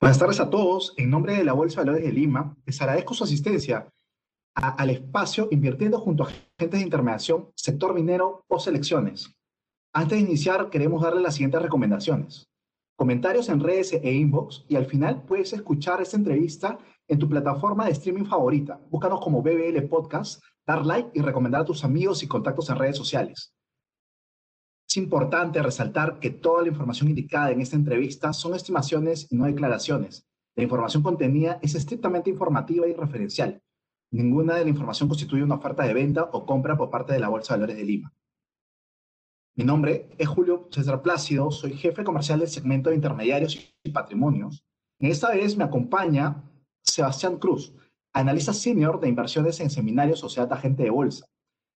Buenas tardes a todos. En nombre de la Bolsa de Valores de Lima, les agradezco su asistencia al espacio invirtiendo junto a agentes de intermediación, sector minero o selecciones. Antes de iniciar, queremos darle las siguientes recomendaciones. Comentarios en redes e inbox y al final puedes escuchar esta entrevista en tu plataforma de streaming favorita. Búscanos como BBL Podcast, dar like y recomendar a tus amigos y contactos en redes sociales. Es importante resaltar que toda la información indicada en esta entrevista son estimaciones y no declaraciones. La información contenida es estrictamente informativa y referencial. Ninguna de la información constituye una oferta de venta o compra por parte de la Bolsa de Valores de Lima. Mi nombre es Julio César Plácido, soy jefe comercial del segmento de intermediarios y patrimonios. En esta vez me acompaña Sebastián Cruz, analista senior de inversiones en seminarios Sociedad Agente de Bolsa.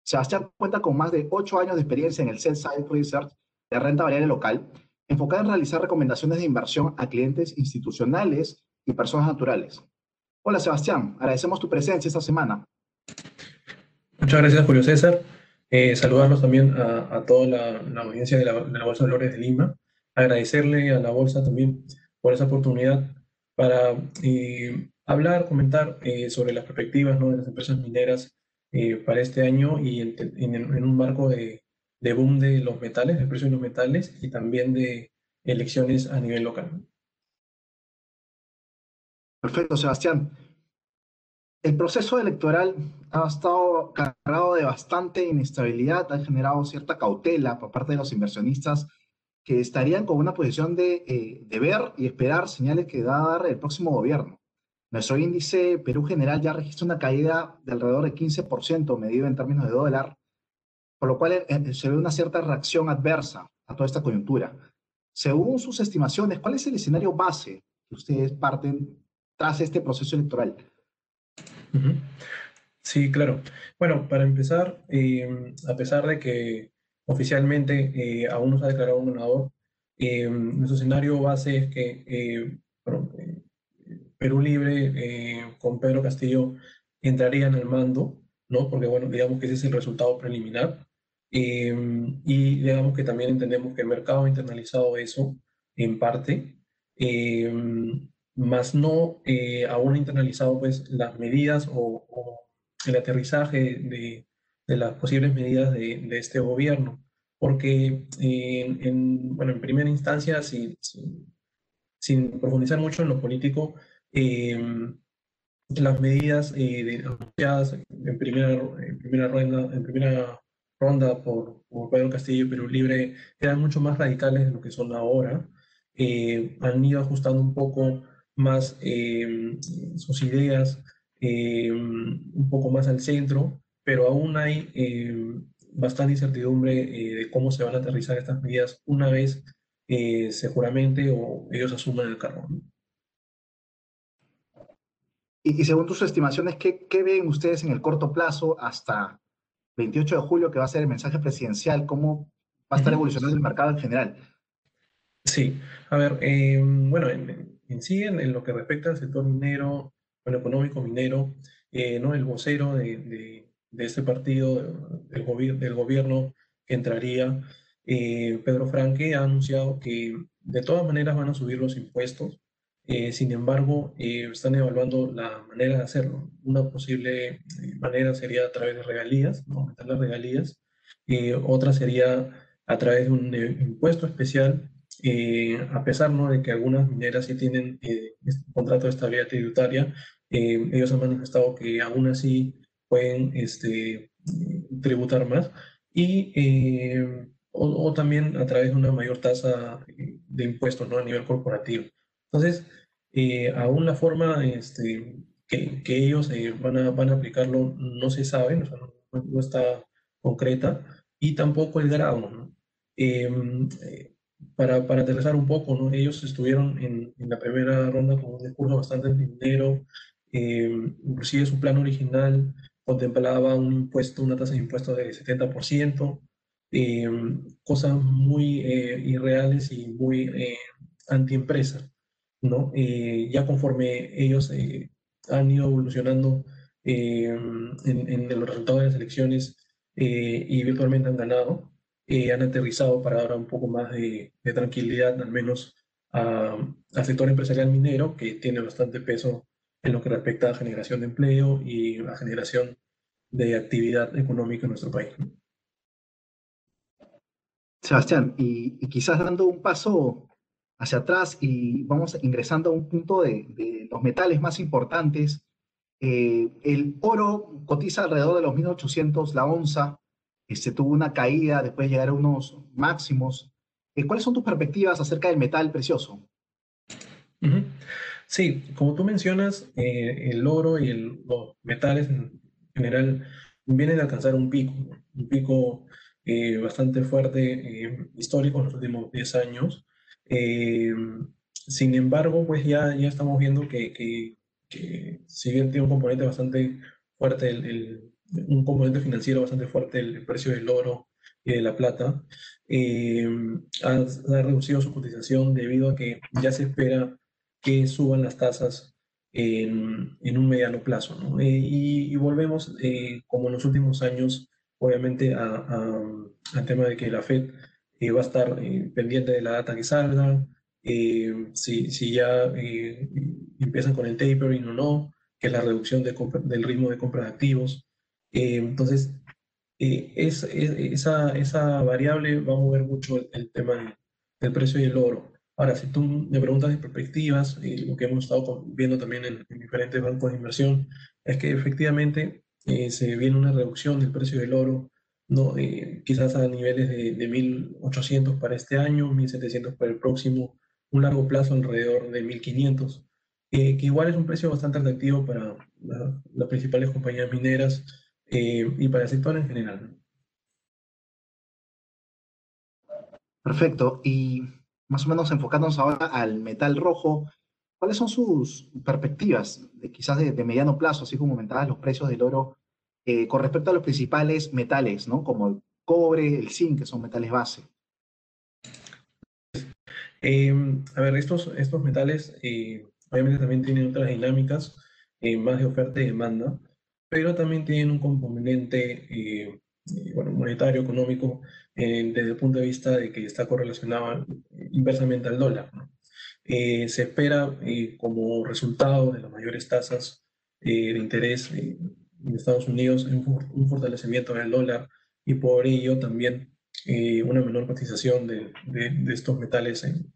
Sebastián cuenta con más de ocho años de experiencia en el Sell Side Research de renta variable local, enfocada en realizar recomendaciones de inversión a clientes institucionales y personas naturales. Hola Sebastián, agradecemos tu presencia esta semana. Muchas gracias Julio César. Eh, saludarlos también a, toda la, audiencia de la, Bolsa de Valores de Lima. Agradecerle a la Bolsa también por esa oportunidad para eh, hablar, comentar eh, sobre las perspectivas de las empresas mineras eh, para este año y en, un marco de, boom de los metales, del precio de los metales y también de elecciones a nivel local. Perfecto, Sebastián. El proceso electoral ha estado cargado de bastante inestabilidad, ha generado cierta cautela por parte de los inversionistas que estarían con una posición de, eh, de ver y esperar señales que va a dar el próximo gobierno. Nuestro índice Perú General ya registra una caída de alrededor de 15% medido en términos de dólar, por lo cual eh, eh, se ve una cierta reacción adversa a toda esta coyuntura. Según sus estimaciones, ¿cuál es el escenario base que ustedes parten tras este proceso electoral? Sí, claro. Bueno, para empezar, eh, a pesar de que oficialmente aún no se ha declarado un ganador, nuestro escenario base es que Perú Libre eh, con Pedro Castillo entrarían al mando, ¿no? Porque, bueno, digamos que ese es el resultado preliminar. Eh, y digamos que también entendemos que el mercado ha internalizado eso en parte, eh, más no aún ha internalizado pues las medidas o, el aterrizaje de, de, las posibles medidas de, de este gobierno. Porque, en, bueno, en primera instancia, sin profundizar mucho en lo político, Em, las medidas eh, anunciadas en primera, en primera ronda, por, por, Pedro Castillo y Perú Libre eran mucho más radicales de lo que son ahora. Eh, han ido ajustando un poco más em, sus ideas, em, un poco más al centro, pero aún hay bastante incertidumbre eh, de cómo se van a aterrizar estas medidas una vez seguramente o ellos asuman el cargo. Y, según tus estimaciones, ¿qué, ¿qué, ven ustedes en el corto plazo hasta 28 de julio, que va a ser el mensaje presidencial? ¿Cómo va a estar evolucionando el mercado en general? Sí, a ver, em, bueno, en, sí, en, lo que respecta al sector minero, bueno, económico minero, eh, ¿no? el vocero de, de, de este partido, del, del gobierno que entraría, eh, Pedro Franque, ha anunciado que de todas maneras van a subir los impuestos eh, sin embargo, eh, están evaluando la manera de hacerlo. Una posible eh, manera sería a través de regalías, aumentar las regalías. otra sería a través de un impuesto especial, a pesar ¿no? de que algunas mineras sí tienen este contrato de estabilidad tributaria, ellos han manifestado que aún así pueden este, tributar más. Y o, o, también a través de una mayor tasa de impuestos ¿no? a nivel corporativo. Entonces, eh, aún la forma este, que, que, ellos eh, van, a, van a aplicarlo no se sabe, no, está concreta, y tampoco el grado. ¿no? Em, eh, para, para aterrizar un poco, ¿no? ellos estuvieron en, en la primera ronda con un discurso bastante dinero, em, inclusive su plan original contemplaba un impuesto, una tasa de impuesto de 70%, em, cosas muy irreales y muy antiempresa. ¿No? Eh, ya conforme ellos eh, han ido evolucionando eh, en, los resultados de las elecciones y virtualmente han ganado, han aterrizado para ahora un poco más de, tranquilidad, al menos al sector empresarial minero, que tiene bastante peso en lo que respecta a generación de empleo y la generación de actividad económica en nuestro país. Sebastián, y, quizás dando un paso hacia atrás y vamos ingresando a un punto de, los metales más importantes, eh, el oro cotiza alrededor de los 1800 la onza, este, tuvo una caída después de llegar a unos máximos. Eh, ¿Cuáles son tus perspectivas acerca del metal precioso? Sí, como tú mencionas, eh, el oro y los metales en general vienen a alcanzar un pico, un pico eh, bastante fuerte eh, histórico en los últimos 10 años. Sin embargo, pues ya, ya estamos viendo que, que, si bien tiene un componente bastante fuerte, el, un componente financiero bastante fuerte, el, precio del oro y de la plata, ha, ha reducido su cotización debido a que ya se espera que suban las tasas en, en un mediano plazo. ¿no? Eh, y, volvemos, eh, como en los últimos años, obviamente, al tema de que la Fed eh, va a estar pendiente de la data que salga, si, si, ya empiezan con el tapering o no, que es la reducción de del ritmo de compra de activos. entonces, es, esa, esa variable va a mover mucho el, tema del precio del oro. Ahora, si tú me preguntas de perspectivas, y lo que hemos estado viendo también en, diferentes bancos de inversión, es que efectivamente eh, se viene una reducción del precio del oro, ¿no? Eh, quizás a niveles de, de 1.800 para este año, 1.700 para el próximo, un largo plazo alrededor de 1.500, eh, que igual es un precio bastante atractivo para las principales compañías mineras y para el sector en general. Perfecto. Y más o menos enfocándonos ahora al metal rojo, ¿cuáles son sus perspectivas, de, quizás de, mediano plazo, así como comentabas los precios del oro, eh, con respecto a los principales metales, ¿no? como el cobre, el zinc, que son metales base? Em, a ver, estos, estos metales eh, obviamente también tienen otras dinámicas, eh, más de oferta y demanda, pero también tienen un componente bueno, monetario, económico, desde el punto de vista de que está correlacionado inversamente al dólar. Eh, se espera eh, como resultado de las mayores tasas eh, de interés en Estados Unidos un, fortalecimiento del dólar y por ello también una menor cotización de, de, estos metales en,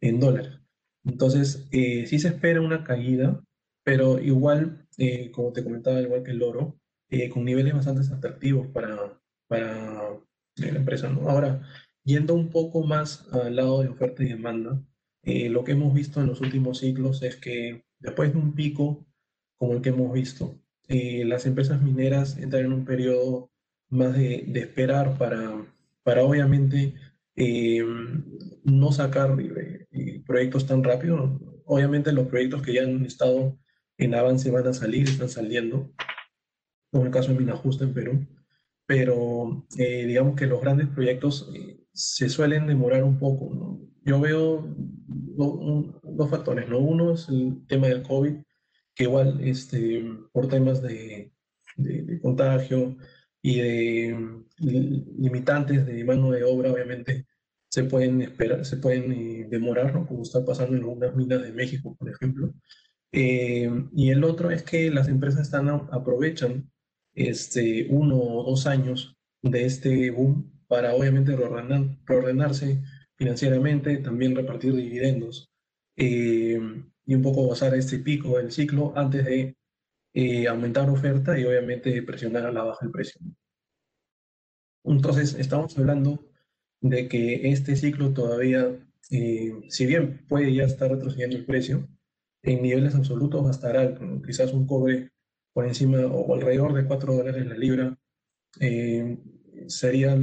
en, dólares. Entonces, sí se espera una caída, pero igual, como te comentaba, igual que el oro, con niveles bastante atractivos para, para la empresa. ¿no? Ahora, yendo un poco más al lado de oferta y demanda, eh, lo que hemos visto en los últimos ciclos es que después de un pico como el que hemos visto, eh, las empresas mineras entran en un periodo más de, de esperar para, para obviamente eh, no sacar proyectos tan rápido. Obviamente los proyectos que ya han estado en avance van a salir, están saliendo, como el caso de Minajusta en Perú pero eh, digamos que los grandes proyectos eh, se suelen demorar un poco. Yo veo dos factores. ¿no? Uno es el tema del COVID, que igual este, por temas de, de, contagio y de limitantes de mano de obra, obviamente se pueden esperar, se pueden eh, demorar, ¿no? como está pasando en algunas minas de México, por ejemplo. y el otro es que las empresas están, aprovechan este, uno o dos años de este boom para obviamente reordenarse financieramente, también repartir dividendos eh, y un poco gozar este pico del ciclo antes de eh, aumentar oferta y obviamente presionar a la baja el precio. Entonces, estamos hablando de que este ciclo todavía, eh, si bien puede ya estar retrocediendo el precio, en niveles absolutos va a estar alto, quizás un cobre por encima o alrededor de 4 dólares la libra, eh, sería,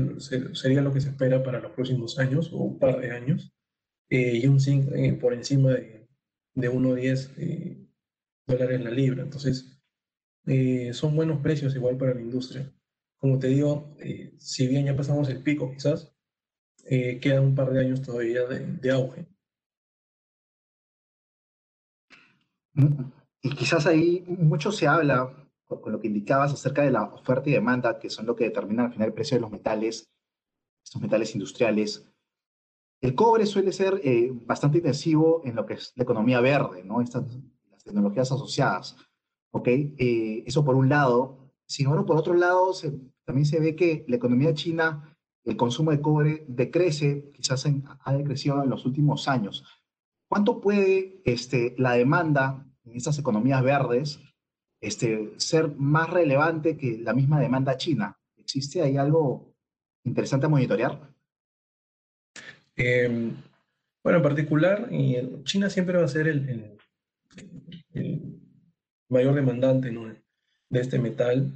sería lo que se espera para los próximos años o un par de años, eh, y un zinc por encima de, de 1,10 dólares la libra. Entonces, son buenos precios igual para la industria. Como te digo, si bien ya pasamos el pico quizás, quedan un par de años todavía de, de auge. Mm, y quizás ahí mucho se habla, con, lo que indicabas, acerca de la oferta y demanda, que son lo que determinan al final el precio de los metales, estos metales industriales. El cobre suele ser eh, bastante intensivo en lo que es la economía verde, ¿no? Estas, las tecnologías asociadas, ¿ok? Eh, eso por un lado. Sin embargo, por otro lado, también se ve que la economía china, el consumo de cobre decrece, quizás ha decrecido en los últimos años. ¿Cuánto puede este, la demanda en estas economías verdes este, ser más relevante que la misma demanda china? ¿Existe ahí algo interesante a monitorear? Em, bueno, en particular, China siempre va a ser el, mayor demandante de este metal.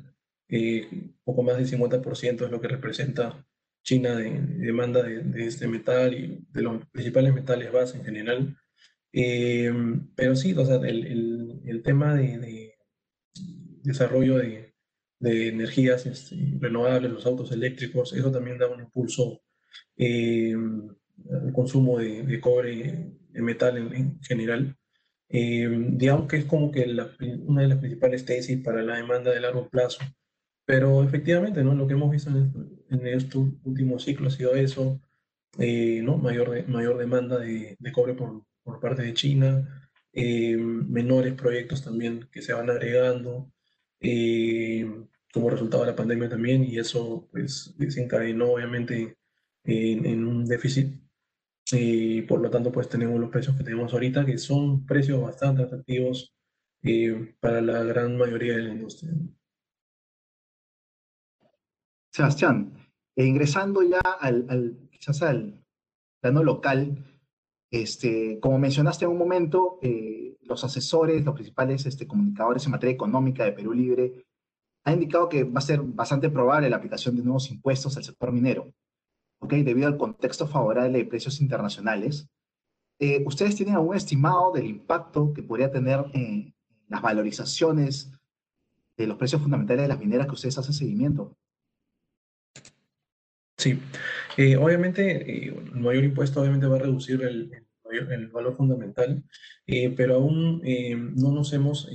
Eh, poco más del 50% es lo que representa China de, demanda de, este metal y de los principales metales base en general. Em, pero sí, o sea, el, tema de, desarrollo de, energías este, renovables, los autos eléctricos, eso también da un impulso em, el consumo de, cobre, de metal en, general. Eh, digamos que es como que una de las principales tesis para la demanda de largo plazo. Pero efectivamente, ¿no? lo que hemos visto en, en estos últimos ciclos ha sido eso, eh, ¿no? mayor, mayor demanda de, de cobre por, por, parte de China, eh, menores proyectos también que se van agregando, como resultado de la pandemia también, y eso pues desencadenó obviamente en, en un déficit y por lo tanto pues tenemos los precios que tenemos ahorita, que son precios bastante atractivos eh, para la gran mayoría de la industria. Sebastián, e ingresando ya al, quizás al plano local, este, como mencionaste en un momento, eh, los asesores, los principales este, comunicadores en materia económica de Perú Libre han indicado que va a ser bastante probable la aplicación de nuevos impuestos al sector minero. Debido al contexto favorable de precios internacionales, eh, ¿ustedes tienen algún estimado del impacto que podría tener en las valorizaciones de los precios fundamentales de las mineras que ustedes hacen seguimiento? Sí, eh, obviamente eh, el mayor impuesto obviamente va a reducir el, el valor fundamental, pero aún no nos hemos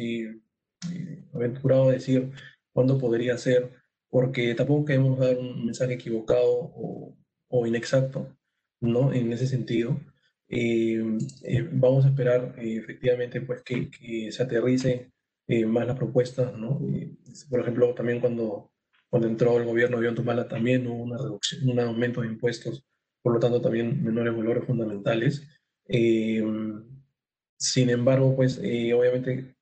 aventurado a decir cuándo podría ser, porque tampoco queremos dar un mensaje equivocado o o inexacto, ¿no? En ese sentido. Eh, eh, vamos a esperar eh, efectivamente pues que, se aterrice más las propuestas, ¿no? por ejemplo, también cuando, cuando entró el gobierno de Tumala también hubo una reducción, un aumento de impuestos, por lo tanto también menores valores fundamentales. sin embargo, pues obviamente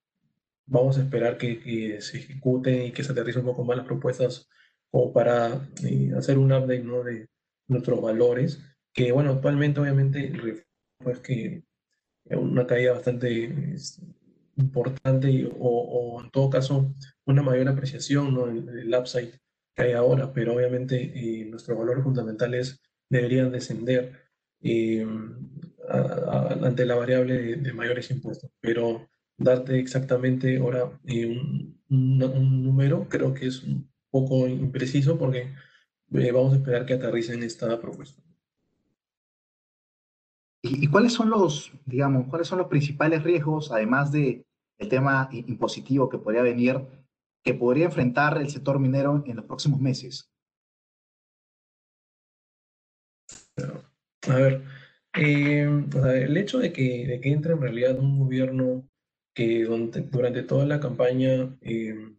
vamos a esperar que, se ejecuten y que se aterrice un poco más las propuestas como para hacer un update, ¿no? De, nuestros valores, que bueno, actualmente obviamente pues que una caída bastante importante o, o, en todo caso una mayor apreciación ¿no? el, upside que hay ahora, pero obviamente eh, nuestros valores fundamentales deberían descender eh, ante la variable de, mayores impuestos, pero darte exactamente ahora eh, un, un, número creo que es un poco impreciso porque eh, vamos a esperar que aterricen esta propuesta. ¿Y, cuáles son los, digamos, cuáles son los principales riesgos, además de el tema impositivo que podría venir, que podría enfrentar el sector minero en los próximos meses? A ver, eh, el hecho de que, de que entre en realidad un gobierno que durante, toda la campaña eh,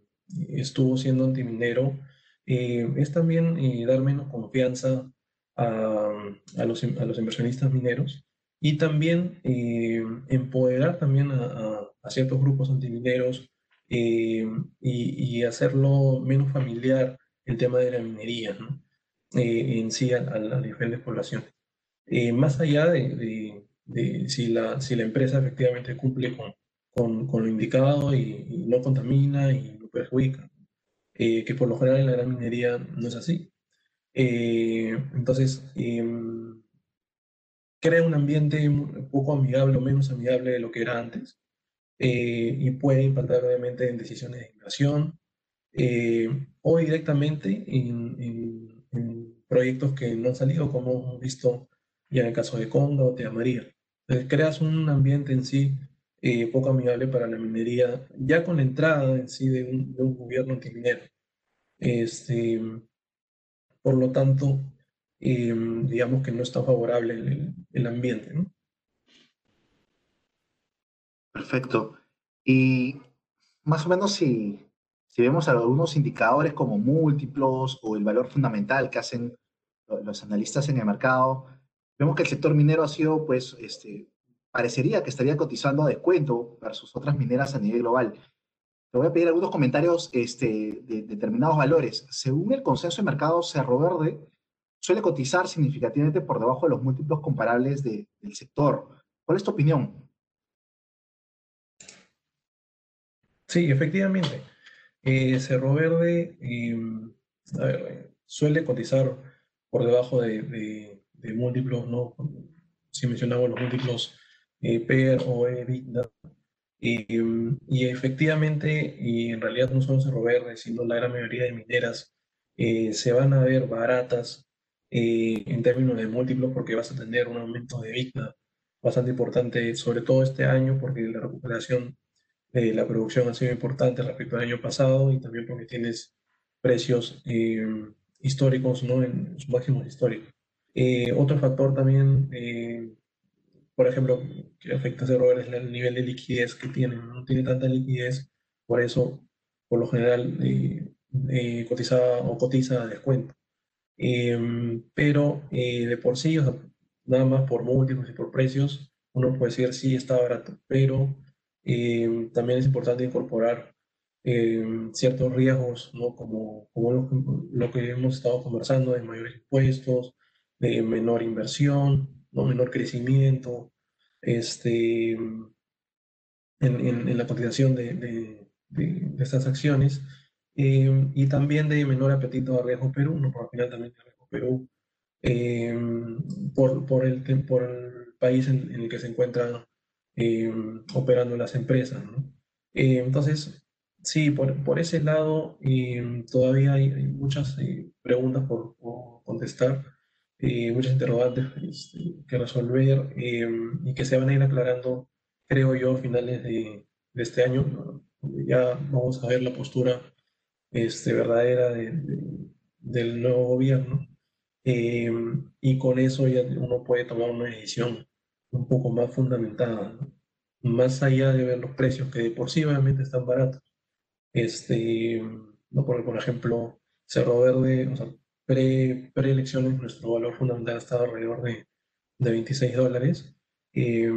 estuvo siendo antiminero, eh, es también eh, dar menos confianza a, a, los, a, los, inversionistas mineros y también eh, empoderar también a, a, ciertos grupos antimineros y, y, hacerlo menos familiar el tema de la minería ¿no? en sí a, las diferentes poblaciones. más allá de, de, de, si, la, si la empresa efectivamente cumple con, con, con lo indicado y, y no contamina y no perjudica. Eh, que por lo general en la gran minería no es así. Eh, entonces, em, crea un ambiente poco amigable o menos amigable de lo que era antes eh, y puede impactar obviamente en decisiones de inversión o directamente en, proyectos que no han salido, como hemos visto ya en el caso de Conga o de María. Entonces, creas un ambiente en sí eh, poco amigable para la minería, ya con la entrada en sí de un, gobierno antiminero. Este, por lo tanto, digamos que no está favorable el, el ambiente. Perfecto. Y más o menos si, si vemos algunos indicadores como múltiplos o el valor fundamental que hacen los analistas en el mercado, vemos que el sector minero ha sido, pues, este, parecería que estaría cotizando a descuento versus otras mineras a nivel global. Te voy a pedir algunos comentarios este, de, determinados valores. Según el consenso de mercado, Cerro Verde suele cotizar significativamente por debajo de los múltiplos comparables del sector. ¿Cuál es tu opinión? Sí, efectivamente. Eh, Cerro Verde em, suele cotizar por debajo de, múltiplos, ¿no? Si mencionamos los múltiplos eh, PER o EBITDA. Em, y efectivamente, y en realidad no solo Cerro Verde, sino la gran mayoría de mineras eh, se van a ver baratas en términos de múltiplos porque vas a tener un aumento de EBITDA bastante importante, sobre todo este año, porque la recuperación eh, la producción ha sido importante respecto al año pasado y también porque tienes precios eh, históricos ¿no? en sus máximos históricos. Eh, otro factor también, por ejemplo, que afecta a Cerro es el nivel de liquidez que tiene. No tiene tanta liquidez, por eso, por lo general, cotiza o cotiza a descuento. pero de por sí, nada más por múltiplos y por precios, uno puede decir sí está barato, pero eh, también es importante incorporar eh, ciertos riesgos, ¿no? como, como lo, que hemos estado conversando, de mayores impuestos, de menor inversión, ¿no? menor crecimiento, este, en, en, la cotización de, de, de, estas acciones, eh, y también de menor apetito a riesgo Perú, ¿no? por al final también riesgo Perú, por, por, el, por el país en, en el que se encuentra eh, operando las empresas. ¿no? Eh, entonces, sí, por, por ese lado eh, todavía hay, muchas preguntas por, contestar, muchas interrogantes este, que resolver y que se van a ir aclarando, creo yo, a finales de, este año. Ya vamos a ver la postura este, verdadera de, del nuevo gobierno. y con eso ya uno puede tomar una decisión un poco más fundamentada, más allá de ver los precios, que de por sí obviamente están baratos. Este, ¿no? Porque, por ejemplo, Cerro Verde, o sea, pre, preelecciones, nuestro valor fundamental estaba alrededor de, de 26 dólares eh,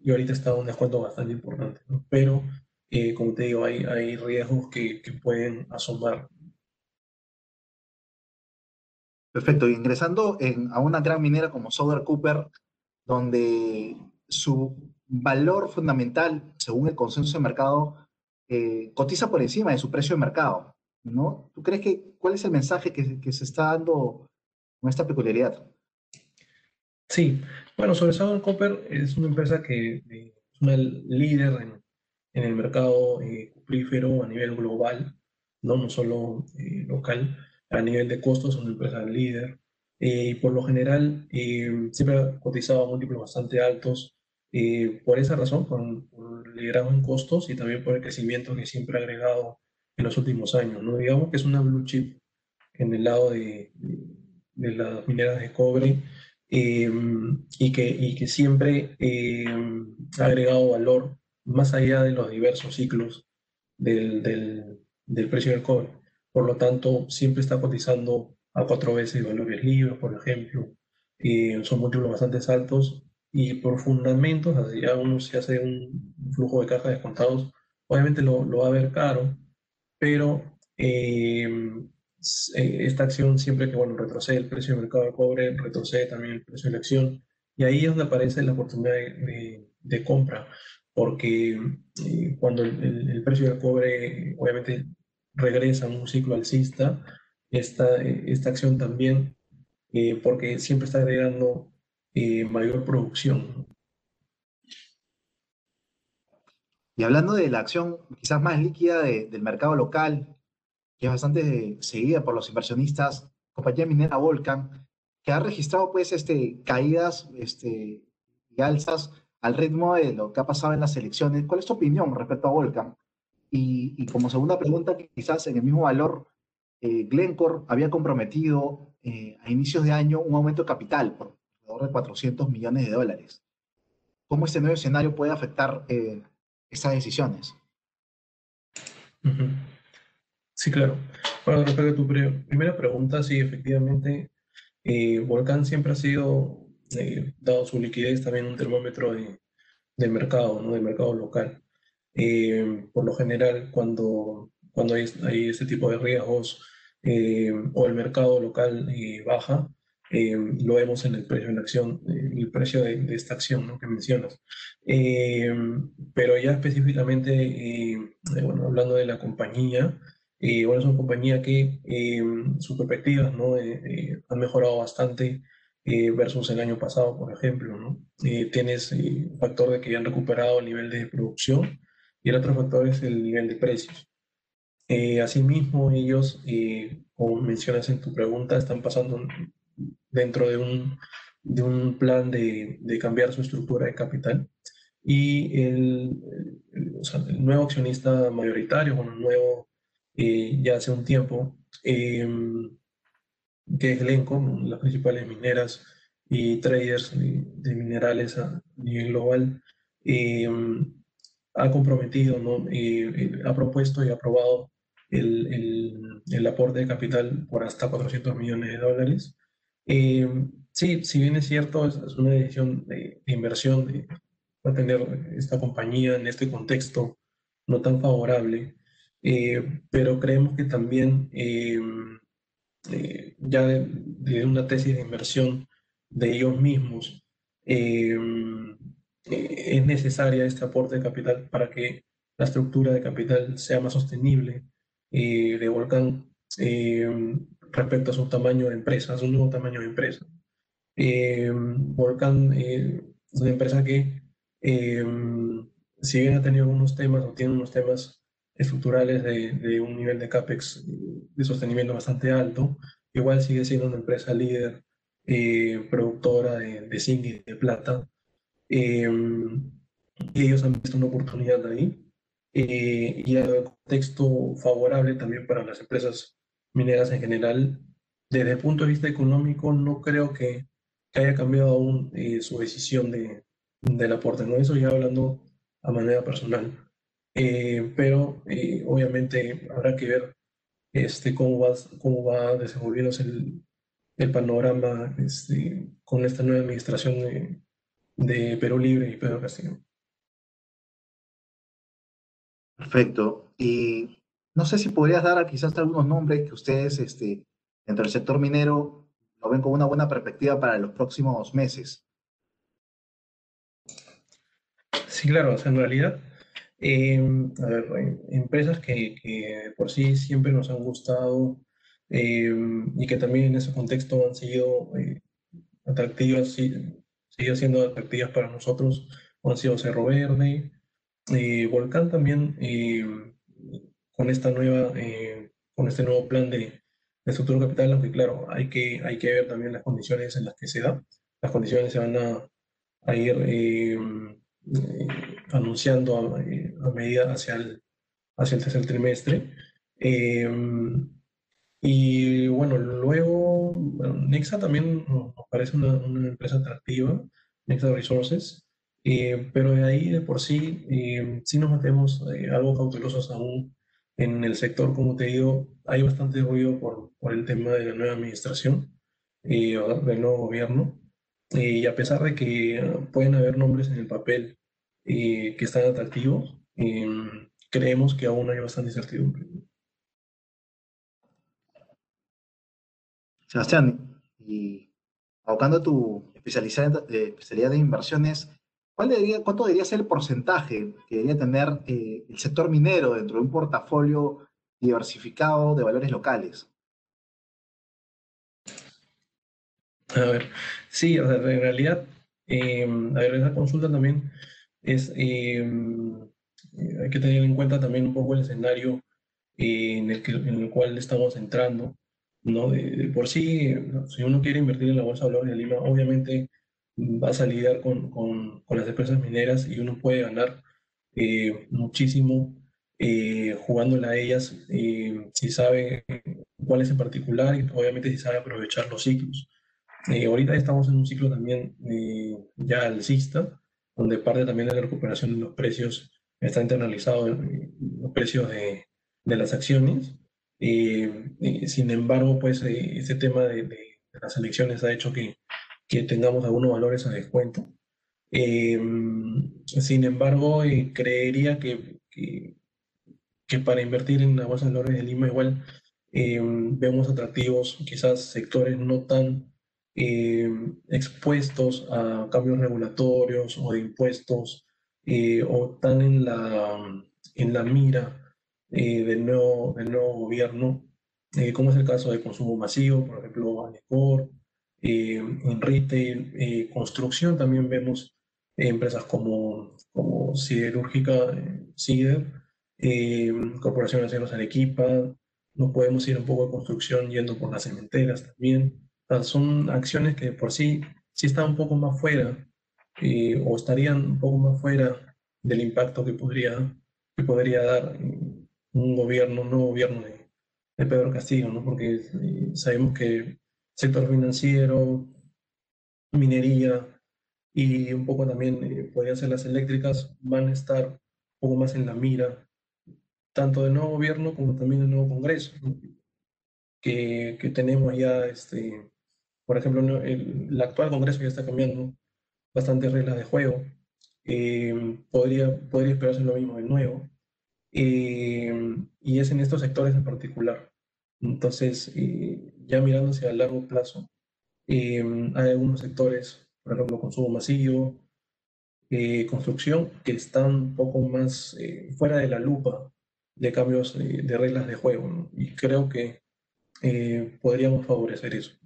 y ahorita está un descuento bastante importante, pero eh, como te digo, hay, hay riesgos que, que pueden asomar. Perfecto, ingresando en, a una gran minera como Soder Cooper, donde su valor fundamental, según el consenso de mercado, eh, cotiza por encima de su precio de mercado, ¿no? ¿Tú crees que cuál es el mensaje que, que se está dando con esta peculiaridad? Sí, bueno, sobre Southern Copper es una empresa que eh, es una líder en, en el mercado eh, cuprífero a nivel global, no, no solo eh, local, a nivel de costos es una empresa líder. Eh, y por lo general eh, siempre ha cotizado a múltiplos bastante altos. Por esa razón, por, el liderazgo en costos y también por el crecimiento que siempre ha agregado en los últimos años. ¿no? Digamos que es una blue chip en el lado de, de, las mineras de cobre y, que, y que siempre ha agregado valor más allá de los diversos ciclos del, del, del precio del cobre. Por lo tanto, siempre está cotizando a cuatro veces valores libres, por ejemplo. son múltiplos bastante altos y por fundamentos, así ya uno se hace un flujo de caja descontados, obviamente lo, lo va a ver caro, pero eh, eh, esta acción siempre que bueno, retrocede el precio del mercado de cobre, retrocede también el precio de la acción, y ahí es donde aparece la oportunidad de, de, compra, porque eh, cuando el, el, precio del cobre obviamente regresa a un ciclo alcista, esta, esta acción también, eh, porque siempre está agregando eh, mayor producción. Y hablando de la acción quizás más líquida del mercado local, que es bastante seguida por los inversionistas, compañía minera Volcan, que ha registrado pues este, caídas este, y alzas al ritmo de lo que ha pasado en las elecciones. ¿Cuál es tu opinión respecto a Volcan? Y, y como segunda pregunta, quizás en el mismo valor, eh, Glencore había comprometido eh, a inicios de año un aumento de capital por alrededor de 400 millones de dólares. ¿Cómo este nuevo escenario puede afectar eh, estas decisiones? Sí, claro. Bueno, respecto a tu primera pregunta, sí, efectivamente, eh, Volcán siempre ha sido, eh, dado su liquidez, también un termómetro de, de mercado, ¿no? de mercado local. Eh, por lo general, cuando, cuando hay, hay este tipo de riesgos o el mercado local baja, lo vemos en el precio de la acción, el precio de, esta acción ¿no? que mencionas. pero ya específicamente, bueno, hablando de la compañía, eh, bueno, es una compañía que eh, sus perspectivas ¿no? Eh, han mejorado bastante versus el año pasado, por ejemplo. ¿no? tienes el factor de que han recuperado el nivel de producción y el otro factor es el nivel de precios. asimismo, ellos, como mencionas en tu pregunta, están pasando dentro de un, de un plan de, de cambiar su estructura de capital y el, el, o sea, el nuevo accionista mayoritario, bueno, nuevo eh, ya hace un tiempo, em, que es Glencore, las principales mineras y traders de, minerales a nivel global, em, ha comprometido, ¿no? Eh, ha propuesto y aprobado el, el, el, aporte de capital por hasta 400 millones de dólares. Em, sí, si bien es cierto, es, una decisión de, de inversión de, tener esta compañía en este contexto no tan favorable, eh, pero creemos que también eh, eh, ya de, una tesis de inversión de ellos mismos es necesaria este aporte de capital para que la estructura de capital sea más sostenible de Volcán respecto a su tamaño de empresa, a su nuevo tamaño de empresa. Volcán es una empresa que, si bien ha tenido algunos temas o tiene unos temas estructurales de, de, un nivel de CAPEX de sostenimiento bastante alto, igual sigue siendo una empresa líder eh, productora de, de, zinc y de plata. Eh, y ellos han visto una oportunidad ahí. Eh, y el contexto favorable también para las empresas mineras en general. Desde el punto de vista económico, no creo que, que haya cambiado aún su decisión de, del aporte. ¿no? Eso ya hablando a manera personal. Eh, pero eh, obviamente habrá que ver este, cómo, va, cómo va desenvolviéndose el, el panorama este, con esta nueva administración de, de, Perú Libre y Pedro Castillo. Perfecto. Y no sé si podrías dar quizás algunos nombres que ustedes, este, dentro del sector minero, lo ven con una buena perspectiva para los próximos meses. Sí, claro, en realidad Em, a ver, empresas que, por sí siempre nos han gustado em, y que también en ese contexto han sido eh, atractivas, siguen siendo atractivas para nosotros, han sido Cerro Verde, eh, Volcán también, em, con esta nueva, eh, con este nuevo plan de, de estructura capital, aunque claro, hay que, hay que ver también las condiciones en las que se da. Las condiciones se van a, a ir eh, anunciando eh, a, medida hacia el, hacia el tercer trimestre. Em, y bueno, luego, Nexa también nos parece una, una empresa atractiva, Nexa Resources, eh, pero de ahí de por sí, eh, sí nos metemos algo cautelosos aún en el sector, como te digo, hay bastante ruido por, por el tema de la nueva administración del nuevo gobierno. Y a pesar de que pueden haber nombres en el papel que están atractivos, creemos que aún hay bastante incertidumbre. Sebastián, y abocando tu especialidad, de, especialidad de inversiones, ¿cuál debería, ¿cuánto debería ser el porcentaje que debería tener eh, el sector minero dentro de un portafolio diversificado de valores locales? A ver, sí, o sea, en realidad, eh, a ver, esa consulta también es, eh, hay que tener en cuenta también un poco el escenario eh, en, el que, en el cual estamos entrando. ¿no? De, por sí, si uno quiere invertir en la Bolsa de Valores de Lima, obviamente vas a lidiar con, con, con las empresas mineras y uno puede ganar muchísimo jugándola a ellas si sabe cuál es en particular y obviamente si sabe aprovechar los ciclos. Eh, ahorita estamos en un ciclo también eh, ya alcista, donde parte también de la recuperación de los precios está internalizado en los precios de, de las acciones. sin embargo, pues ese tema de, de, las elecciones ha hecho que, que tengamos algunos valores a descuento. sin embargo, creería que, que, para invertir en la bolsa de valores de Lima igual vemos atractivos quizás sectores no tan eh, expuestos a cambios regulatorios o de impuestos eh, o están en la, en la mira eh, del, nuevo, del nuevo gobierno, como es el caso de consumo masivo, por ejemplo, Anecor, en retail, construcción también vemos empresas como, como Siderúrgica, Cider, Corporación de Aceros Arequipa, nos podemos ir un poco de construcción yendo por las cementeras también son acciones que por sí sí están un poco más fuera eh, o estarían un poco más fuera del impacto que podría, que podría dar un gobierno, un nuevo gobierno de, de Pedro Castillo, ¿no? porque eh, sabemos que sector financiero, minería y un poco también eh, podrían ser las eléctricas van a estar un poco más en la mira, tanto del nuevo gobierno como también del nuevo Congreso, que, que, tenemos ya este, por ejemplo, el, actual Congreso ya está cambiando bastantes reglas de juego. Eh, podría, podría esperarse lo mismo de nuevo. Eh, y es en estos sectores en particular. Entonces, eh, ya mirándose a largo plazo, hay algunos sectores, por ejemplo, consumo masivo, construcción, que están un poco más fuera de la lupa de cambios de reglas de juego. Y creo que podríamos favorecer eso.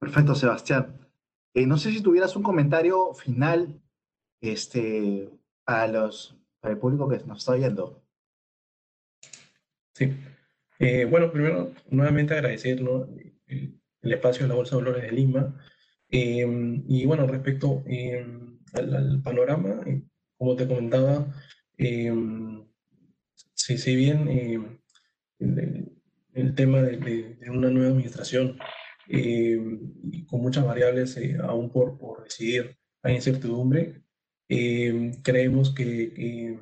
Perfecto, Sebastián. Eh, no sé si tuvieras un comentario final este, para, los, para el público que nos está oyendo. Sí. Eh, bueno, primero, nuevamente agradecer el, espacio de la Bolsa de Valores de Lima. Em, y bueno, respecto em, al, panorama, eh, como te comentaba, em, si, si, bien el, el, tema de, de, una nueva administración eh, con muchas variables eh, aún por, por decidir, hay incertidumbre. Eh, creemos que,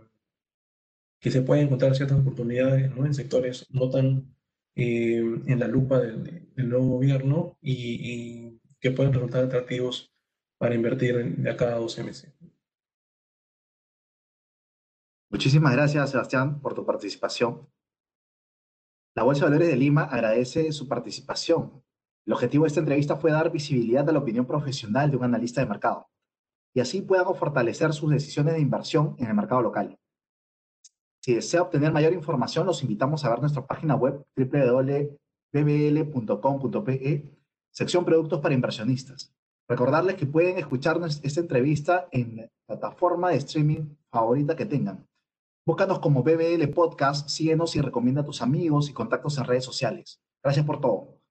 que, se pueden encontrar ciertas oportunidades ¿no? en sectores no tan en la lupa del, nuevo gobierno y, que pueden resultar atractivos para invertir de acá a 12 meses. Muchísimas gracias, Sebastián, por tu participación. La Bolsa de Valores de Lima agradece su participación el objetivo de esta entrevista fue dar visibilidad a la opinión profesional de un analista de mercado y así puedan fortalecer sus decisiones de inversión en el mercado local. Si desea obtener mayor información, los invitamos a ver nuestra página web www.bbl.com.pe, sección Productos para Inversionistas. Recordarles que pueden escuchar esta entrevista en la plataforma de streaming favorita que tengan. Búscanos como BBL Podcast, síguenos y recomienda a tus amigos y contactos en redes sociales. Gracias por todo.